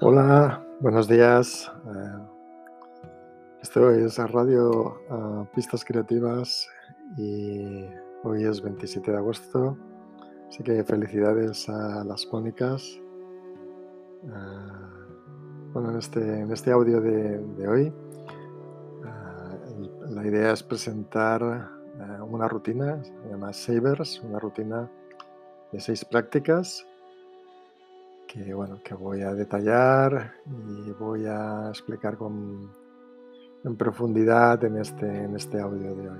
Hola, buenos días. Eh, esto es Radio Pistas Creativas y hoy es 27 de agosto, así que felicidades a las Mónicas. Uh, bueno, en este, en este audio de, de hoy, uh, la idea es presentar una rutina, se llama Savers, una rutina de seis prácticas que, bueno, que voy a detallar y voy a explicar con, en profundidad en este, en este audio de hoy.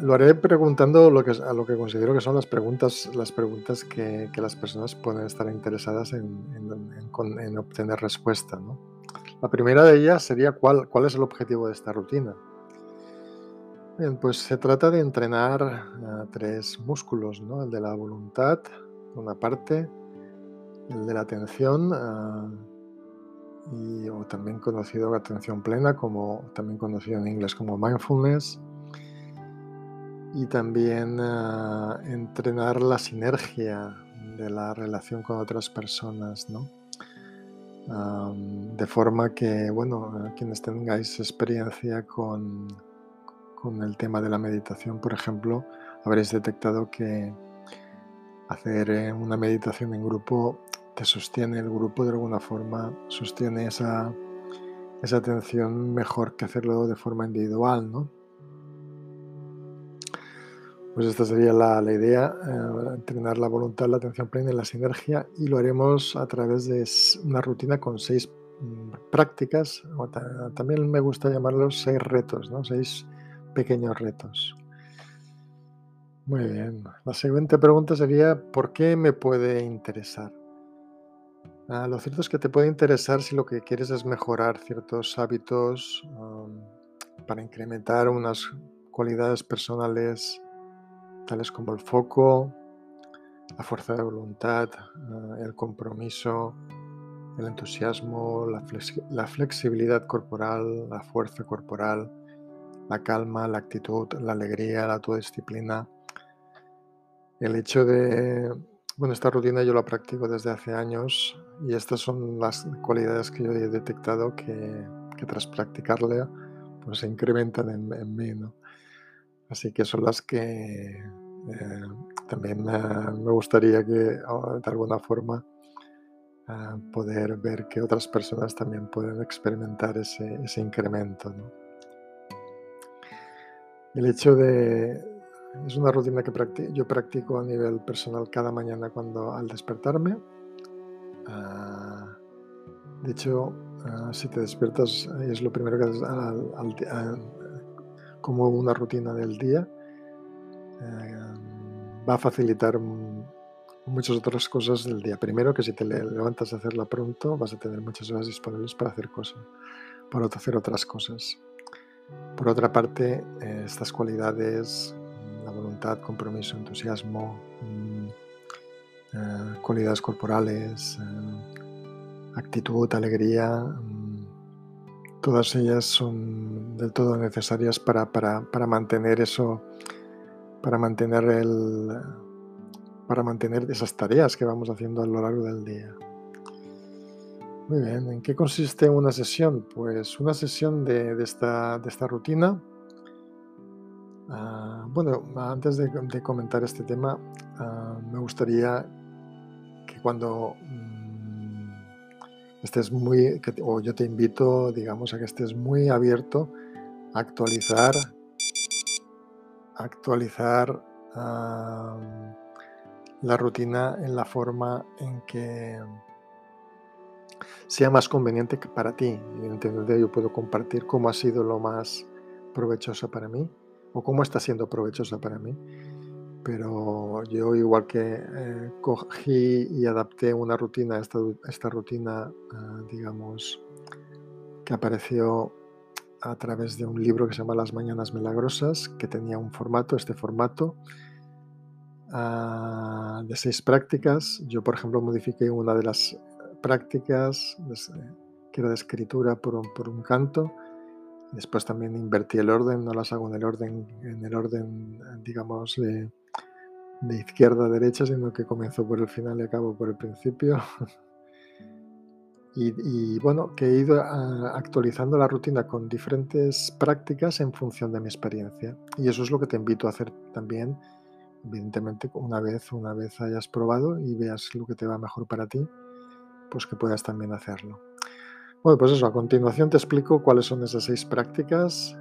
lo haré preguntando lo que, a lo que considero que son las preguntas, las preguntas que, que las personas pueden estar interesadas en, en, en obtener respuesta. ¿no? La primera de ellas sería cuál, cuál es el objetivo de esta rutina. Pues se trata de entrenar a tres músculos, ¿no? el de la voluntad, una parte, el de la atención, ah, y, o también conocido atención plena, como también conocido en inglés como mindfulness, y también uh, entrenar la sinergia de la relación con otras personas, ¿no? De forma que, bueno, quienes tengáis experiencia con, con el tema de la meditación, por ejemplo, habréis detectado que hacer eh, una meditación en grupo te sostiene el grupo de alguna forma, sostiene esa, esa atención mejor que hacerlo de forma individual, ¿no? Pues esta sería la, la idea, eh, entrenar la voluntad, la atención plena y la sinergia y lo haremos a través de una rutina con seis mm, prácticas, también me gusta llamarlos seis retos, ¿no? seis pequeños retos. Muy bien. La siguiente pregunta sería, ¿por qué me puede interesar? Ah, lo cierto es que te puede interesar si lo que quieres es mejorar ciertos hábitos para incrementar unas cualidades personales tales como el foco, la fuerza de voluntad, ah, el compromiso, el entusiasmo, la flexibilidad corporal, la fuerza corporal, la calma, la actitud, la alegría, la autodisciplina el hecho de, bueno, esta rutina yo la practico desde hace años y estas son las cualidades que yo he detectado que, tras practicarla pues se incrementan en, mí, ¿no? Así que son las que eh, también me gustaría que de alguna forma ah, poder ver que otras personas también pueden experimentar ese, ese incremento. ¿no? El hecho de, es una rutina que yo practico a nivel personal cada mañana cuando al despertarme. Ah, de hecho, ah, si te despiertas es lo primero que haces como una rutina del día. Eh, va a facilitar muchas otras cosas del día. Primero, que si te levantas a hacerla pronto, vas a tener muchas horas disponibles para hacer cosas, para hacer otras cosas. Por otra parte, eh, estas cualidades voluntad, compromiso, entusiasmo, mm, eh, cualidades corporales, eh, actitud, alegría, mm, todas ellas son del todo necesarias para, para, mantener eso, para mantener el para mantener esas tareas que vamos haciendo a lo largo del día. Muy bien, ¿en qué consiste una sesión? Pues una sesión de, esta, de esta rutina Ah, bueno, antes de, comentar este tema, ah, me gustaría que cuando mm, estés muy, o yo te invito, digamos, a que estés muy abierto a actualizar, actualizar la rutina en la forma en que sea más conveniente para ti. Evidentemente yo puedo compartir cómo ha sido lo más provechoso para mí o cómo está siendo provechosa para mí. Pero yo igual que eh, cogí y adapté una rutina, esta, esta rutina, ah, digamos, que apareció a través de un libro que se llama Las Mañanas Milagrosas, que tenía un formato, este formato, ah, de seis prácticas. Yo, por ejemplo, modifiqué una de las prácticas, que era de escritura por por un canto, Después también invertí el orden, no las hago en el orden, en el orden, digamos, de, izquierda a derecha, sino que comienzo por el final y acabo por el principio. y, bueno, que he ido ah, actualizando la rutina con diferentes prácticas en función de mi experiencia. Y eso es lo que te invito a hacer también, evidentemente, una vez, una vez hayas probado y veas lo que te va mejor para ti, pues que puedas también hacerlo. Bueno, pues eso, a continuación te explico cuáles son esas seis prácticas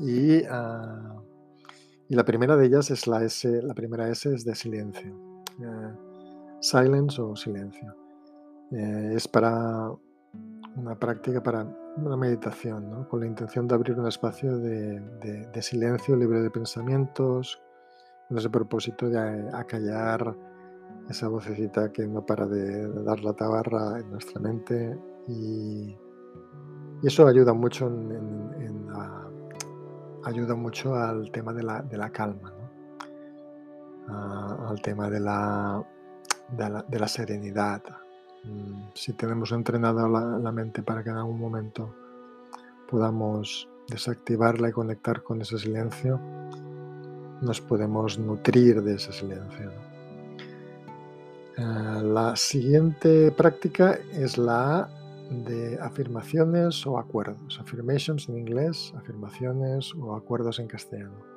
y... Ah, y la primera de ellas es la S, la primera S es de silencio. Eh, silence o silencio. Eh, es para una práctica para una meditación, con la intención de abrir un espacio de, silencio libre de pensamientos, con ese propósito de acallar esa vocecita que no para de, dar la tabarra en nuestra mente y, eso ayuda mucho ayuda mucho al tema de la, calma, ah, al tema de la, serenidad. Mm, si tenemos entrenada la, mente para que en algún momento podamos desactivarla y conectar con ese silencio, nos podemos nutrir de ese silencio. Ah, la siguiente práctica es la de afirmaciones o acuerdos. Affirmations en inglés, afirmaciones o acuerdos en castellano.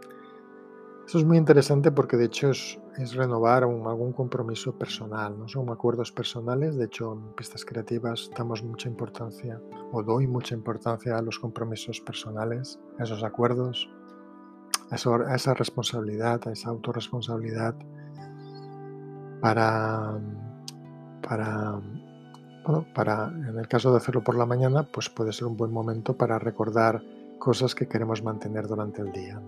Esto es muy interesante porque de hecho es, renovar algún compromiso personal, no son acuerdos personales, de hecho en pistas creativas damos mucha importancia o doy mucha importancia a los compromisos personales, a esos acuerdos, a, esa responsabilidad, a esa autorresponsabilidad para, para para, en el caso de hacerlo por la mañana, pues puede ser un buen momento para recordar cosas que queremos mantener durante el día.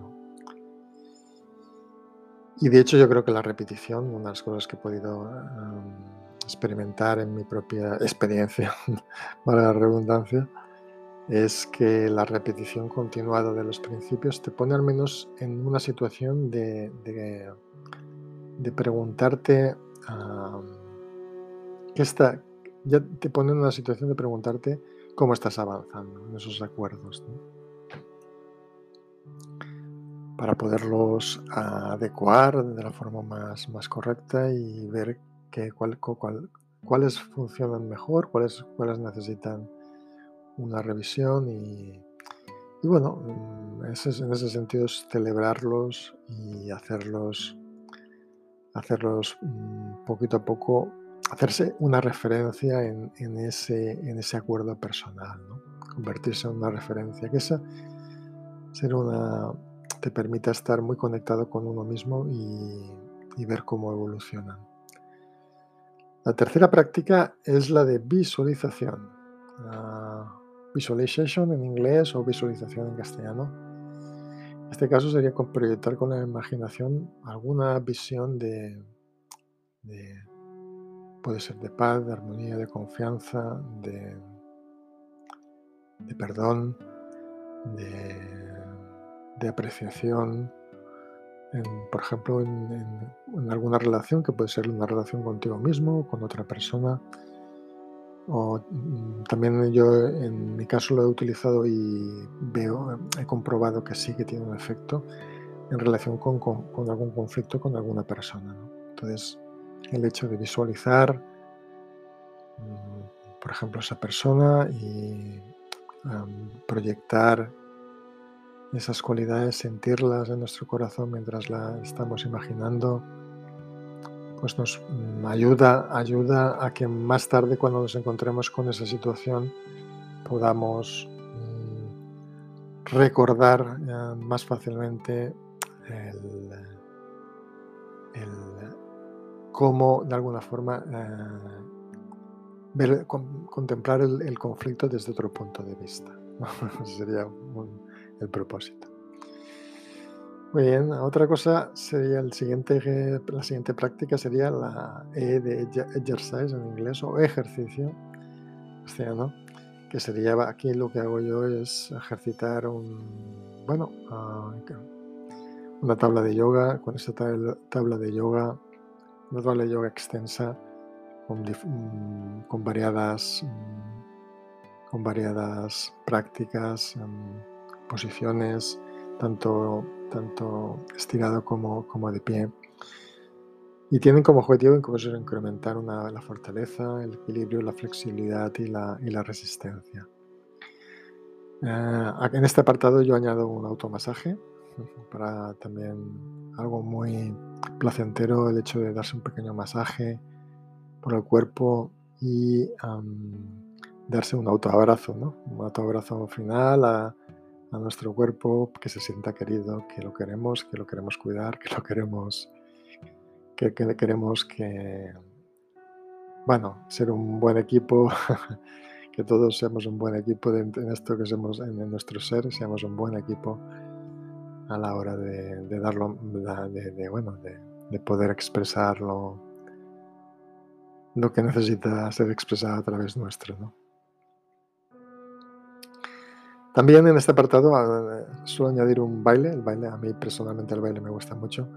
Y de hecho yo creo que la repetición, una de las cosas que he podido experimentar en mi propia experiencia, para la redundancia, es que la repetición continuada de los principios te pone al menos en una situación de, de, preguntarte qué está, ya te pone en una situación de preguntarte cómo estás avanzando en esos acuerdos. Para poderlos adecuar de la forma más, más correcta y ver que, cuál, cuáles funcionan mejor, cuáles, cuáles necesitan una revisión y, bueno, en ese, en ese sentido es celebrarlos y hacerlos, hacerlos mm, poquito a poco hacerse una referencia en, ese, en ese acuerdo personal, convertirse en una referencia, que esa ser una, te permita estar muy conectado con uno mismo y, ver cómo evoluciona. La tercera práctica es la de visualización. visualization en inglés o visualización en castellano. En este caso sería proyectar con la imaginación alguna visión de Puede ser de paz, de armonía, de confianza, de, perdón, de, apreciación, por ejemplo, en, alguna relación que puede ser una relación contigo mismo, con otra persona. O mm, también yo en mi caso lo he utilizado y veo, he comprobado que sí que tiene un efecto en relación con, algún conflicto con alguna persona. Entonces, el hecho de visualizar, mm, por ejemplo, esa persona y proyectar esas cualidades, sentirlas en nuestro corazón mientras la estamos imaginando, pues nos mm, ayuda, ayuda a que más tarde cuando nos encontremos con esa situación podamos mm, recordar eh, más fácilmente el, cómo de alguna forma eh, contemplar el, conflicto desde otro punto de vista. Ese sería el propósito. Muy bien, otra cosa sería la siguiente práctica sería la E de exercise en inglés o ejercicio castellano, que sería aquí lo que hago yo es ejercitar un, bueno, ah, una tabla de yoga, con esta tabla de yoga tabla de yoga extensa con, mm, con variadas, mm, con variadas prácticas, mm, posiciones, tanto, tanto estirado como, como de pie, y tienen como objetivo incrementar una, la fortaleza, el equilibrio, la flexibilidad y la, y la resistencia. Eh, en este apartado yo añado un automasaje para también algo muy placentero el hecho de darse un pequeño masaje por el cuerpo y darse un autoabrazo, ¿no? un autoabrazo final a, a, nuestro cuerpo que se sienta querido, que lo queremos, que lo queremos cuidar, que lo queremos, que, que queremos que, bueno, ser un buen equipo que todos seamos un buen equipo en esto que somos en, nuestro ser, seamos un buen equipo a la hora de, darlo, de, bueno, de, poder expresar lo, que necesita ser expresado a través nuestro. También en este apartado suelo añadir un baile. El baile, a mí personalmente el baile me gusta mucho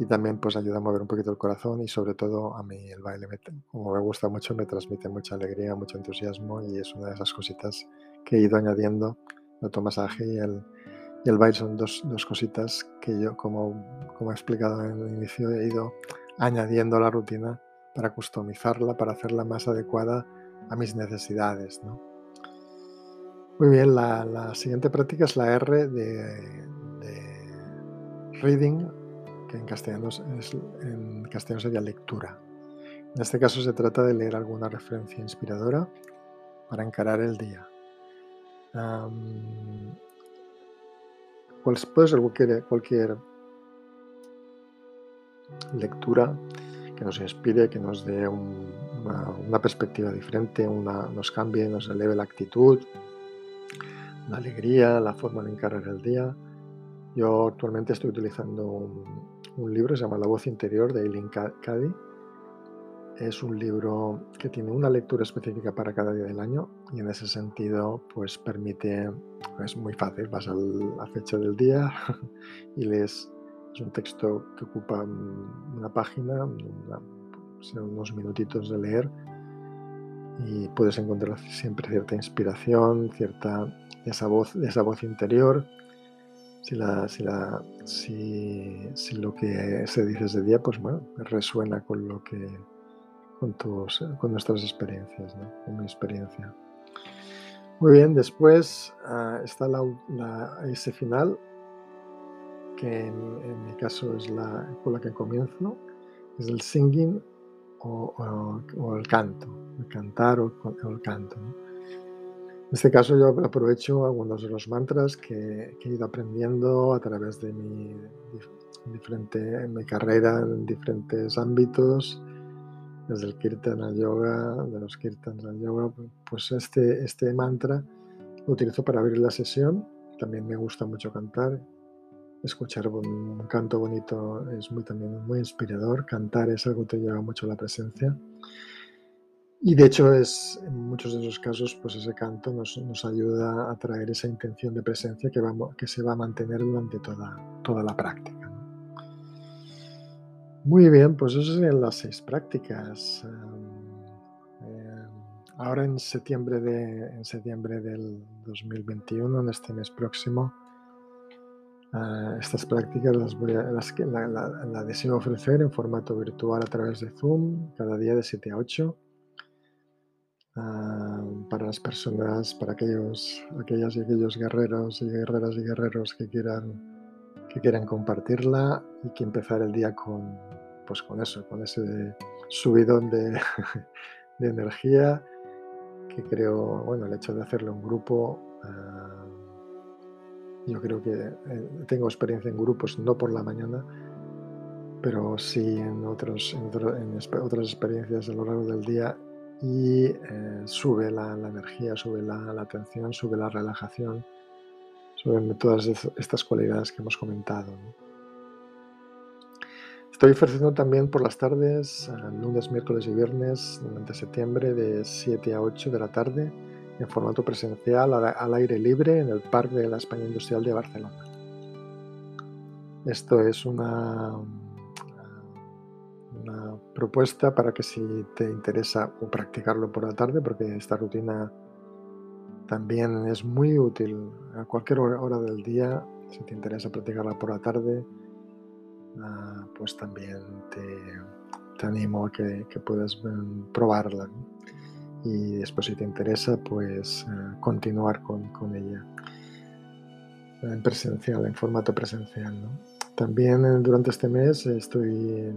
y también pues ayuda a mover un poquito el corazón y sobre todo a mí el baile, como me gusta mucho, me transmite mucha alegría, mucho entusiasmo y es una de esas cositas que he ido añadiendo, el automasaje y el, y el baile son dos, dos, cositas que yo, como, como he explicado en el inicio, he ido añadiendo a la rutina para customizarla, para hacerla más adecuada a mis necesidades. ¿no? Muy bien, la, siguiente práctica es la R de, de reading que en castellano, es, en castellano sería lectura. En este caso se trata de leer alguna referencia inspiradora para encarar el día. Puede ser cualquier, lectura que nos inspire, que nos dé una, perspectiva diferente, una, nos cambie, nos eleve la actitud, la alegría, la forma de encarar el día. Yo actualmente estoy utilizando un, un libro, se llama La voz interior de Eileen Cady. Es un libro que tiene una lectura específica para cada día del año y en ese sentido pues permite, es muy fácil, vas a la fecha del día y lees, es un texto que ocupa una página, unos minutitos de leer y puedes encontrar siempre cierta inspiración, cierta esa voz, esa voz interior. Si, la, si, la, si, si, lo que se dice ese día, pues bueno, resuena con lo que, con, tus, con nuestras experiencias, ¿no? con mi experiencia. Muy bien, después uh, está la, la, ese final, que en, en, mi caso es la con la que comienzo, es el singing o, o, o el canto, el cantar o, o el canto. ¿no? En este caso yo aprovecho algunos de los mantras que, he ido aprendiendo a través de mi, diferente, mi carrera en diferentes ámbitos, desde el kirtan al yoga, de los kirtans al yoga, pues este, este mantra lo utilizo para abrir la sesión. También me gusta mucho cantar. Escuchar un, canto bonito es muy, también muy inspirador. Cantar es algo que te lleva mucho a la presencia. Y de hecho es en muchos de esos casos pues ese canto nos, nos ayuda a traer esa intención de presencia que, vamos, que se va a mantener durante toda, toda la práctica. Muy bien, pues esas serían las seis prácticas. Eh, ahora en septiembre, de, en septiembre del 2021, en este mes próximo, uh, estas prácticas las, voy a, las la, la, la deseo ofrecer en formato virtual a través de Zoom cada día de 7 a 8 Ah, para las personas, para aquellos, aquellas y aquellos guerreros y guerreras y guerreros que quieran, que quieran compartirla y que empezar el día con, pues con eso, con ese subidón de, de energía que creo, bueno, el hecho de hacerlo en grupo, uh, yo creo que eh, tengo experiencia en grupos, no por la mañana, pero sí en, otros, en, otro, en otras experiencias a lo largo del día y eh, sube la, la, energía, sube la, la, atención, sube la relajación, suben todas estas cualidades que hemos comentado. ¿no? Estoy ofreciendo también por las tardes, eh, lunes, miércoles y viernes durante septiembre de 7 a 8 de la tarde en formato presencial al, al aire libre en el Parque de la España Industrial de Barcelona. Esto es una una propuesta para que si te interesa o practicarlo por la tarde, porque esta rutina también es muy útil a cualquier hora del día, si te interesa practicarla por la tarde, ah, pues también te, animo a que, puedas mm, probarla. Y después si te interesa, pues eh, continuar con, ella en presencial, en formato presencial. También eh, durante este mes estoy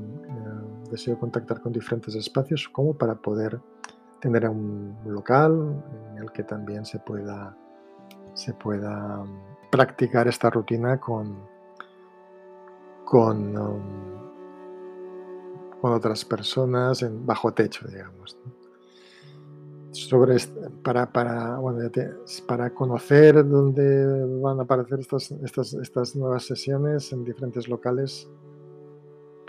deseo contactar con diferentes espacios como para poder tener un local en el que también se pueda, se pueda mm, practicar esta rutina con, con, um, con otras personas en bajo techo, digamos. Sobre para, para, bueno, para conocer dónde van a aparecer estas, estas, estas nuevas sesiones en diferentes locales,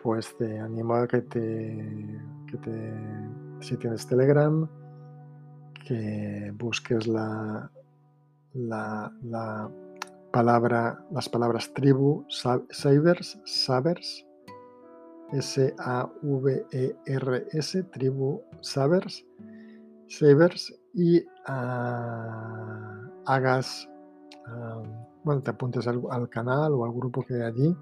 pues te animo a que te, que te si tienes Telegram, que busques la, la, palabra, las palabras tribu, savers, savers, S-A-V-E-R-S, tribu, savers, savers, y ah, hagas, ah, bueno, te apuntes al, al, canal o al grupo que hay allí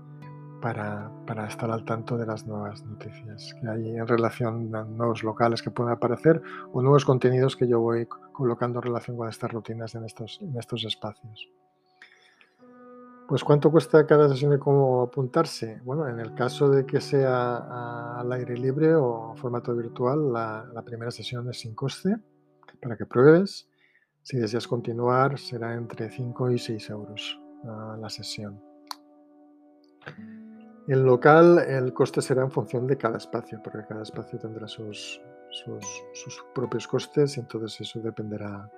para, estar al tanto de las nuevas noticias que hay en relación a nuevos locales que pueden aparecer o nuevos contenidos que yo voy colocando en relación con estas rutinas en estos, en estos espacios. Pues ¿cuánto cuesta cada sesión de cómo apuntarse? Bueno, en el caso de que sea al aire libre o formato virtual, la, primera sesión es sin coste para que pruebes. Si deseas continuar, será entre 5 y 6 euros la sesión. En local el coste será en función de cada espacio, porque cada espacio tendrá sus, sus, propios costes y entonces eso dependerá,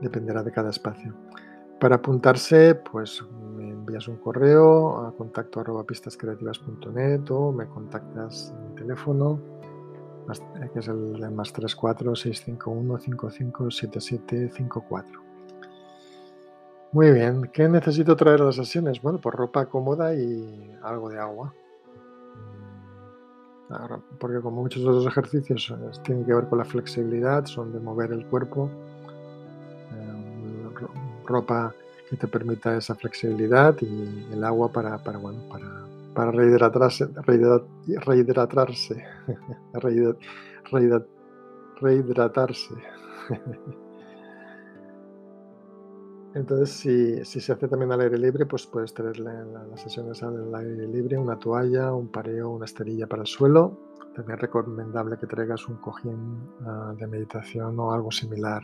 dependerá de cada espacio. Para apuntarse, pues me envías un correo a contacto arroba pistascreativas.net o me contactas en mi teléfono, que es el de más 34 651 55 54. Muy bien, ¿qué necesito traer a las sesiones? Bueno, pues ropa cómoda y algo de agua. Porque como muchos de los ejercicios eh, tienen que ver con la flexibilidad, son de mover el cuerpo, eh, ropa que te permita esa flexibilidad y el agua para, para bueno, para, para rehidratarse, rehidratarse, rehidratarse. Entonces, si, se hace también al aire libre, pues puedes tener las sesiones al aire libre, una toalla, un pareo, una esterilla para el suelo. También es recomendable que traigas un cojín ah, de meditación o algo similar.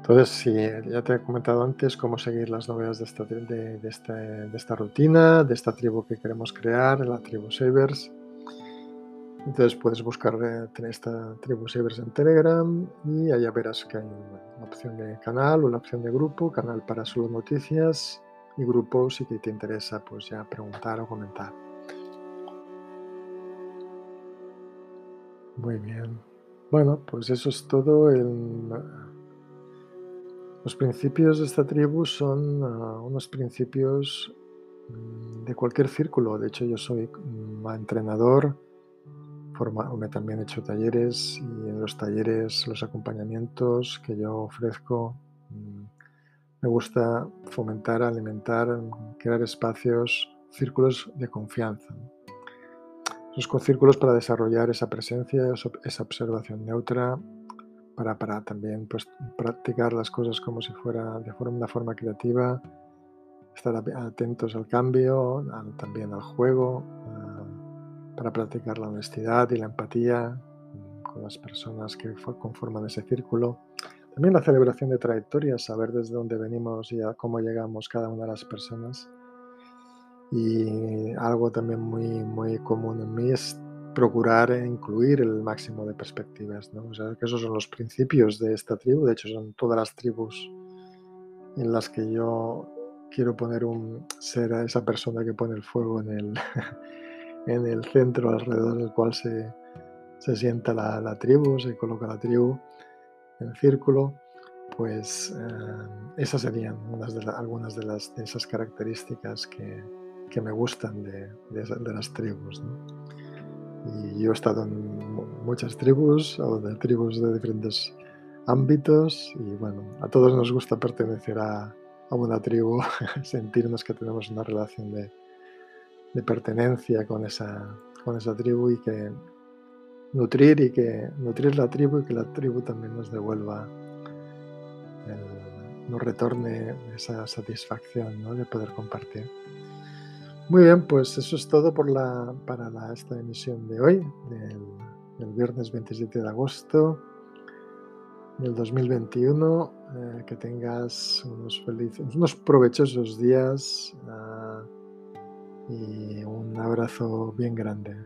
Entonces, si ya te he comentado antes cómo seguir las novedades de esta, de, de esta rutina, de esta tribu que queremos crear, la tribu Savers. Entonces puedes buscar eh, esta tribu Savers en Telegram y allá verás que hay una opción de canal, una opción de grupo, canal para solo noticias y grupo si te interesa pues ya preguntar o comentar. Muy bien. Bueno, pues eso es todo. Los principios de esta tribu son ah, unos principios mm, de cualquier círculo. De hecho, yo soy mm, entrenador también he hecho talleres y en los talleres, los acompañamientos que yo ofrezco, mm, me gusta fomentar, alimentar, crear espacios, círculos de confianza. Esos círculos para desarrollar esa presencia, esa observación neutra, para, también pues, practicar las cosas como si fuera de forma, una forma creativa, estar atentos al cambio, también al juego, para practicar la honestidad y la empatía mm, con las personas que conforman ese círculo. También la celebración de trayectorias, saber desde dónde venimos y cómo llegamos cada una de las personas. Y algo también muy, muy común en mí es procurar incluir el máximo de perspectivas. ¿no? O sea, que esos son los principios de esta tribu. De hecho, son todas las tribus en las que yo quiero poner un ser a esa persona que pone el fuego en el, en el centro alrededor del cual se, sienta la, tribu, se coloca la tribu en círculo, pues eh, esas serían unas de algunas de, las, de esas características que, me gustan de, las tribus. Y yo he estado en muchas tribus, o de tribus de diferentes ámbitos, y bueno, a todos nos gusta pertenecer a, a una tribu, sentirnos que tenemos una relación de, de pertenencia con esa, con esa tribu y que nutrir y que nutrir la tribu y que la tribu también nos devuelva, nos retorne esa satisfacción de poder compartir. Muy bien, pues eso es todo por la, para esta emisión de hoy, del, viernes 27 de agosto del 2021. Eh, que tengas unos felices, unos provechosos días ah, y un abrazo bien grande.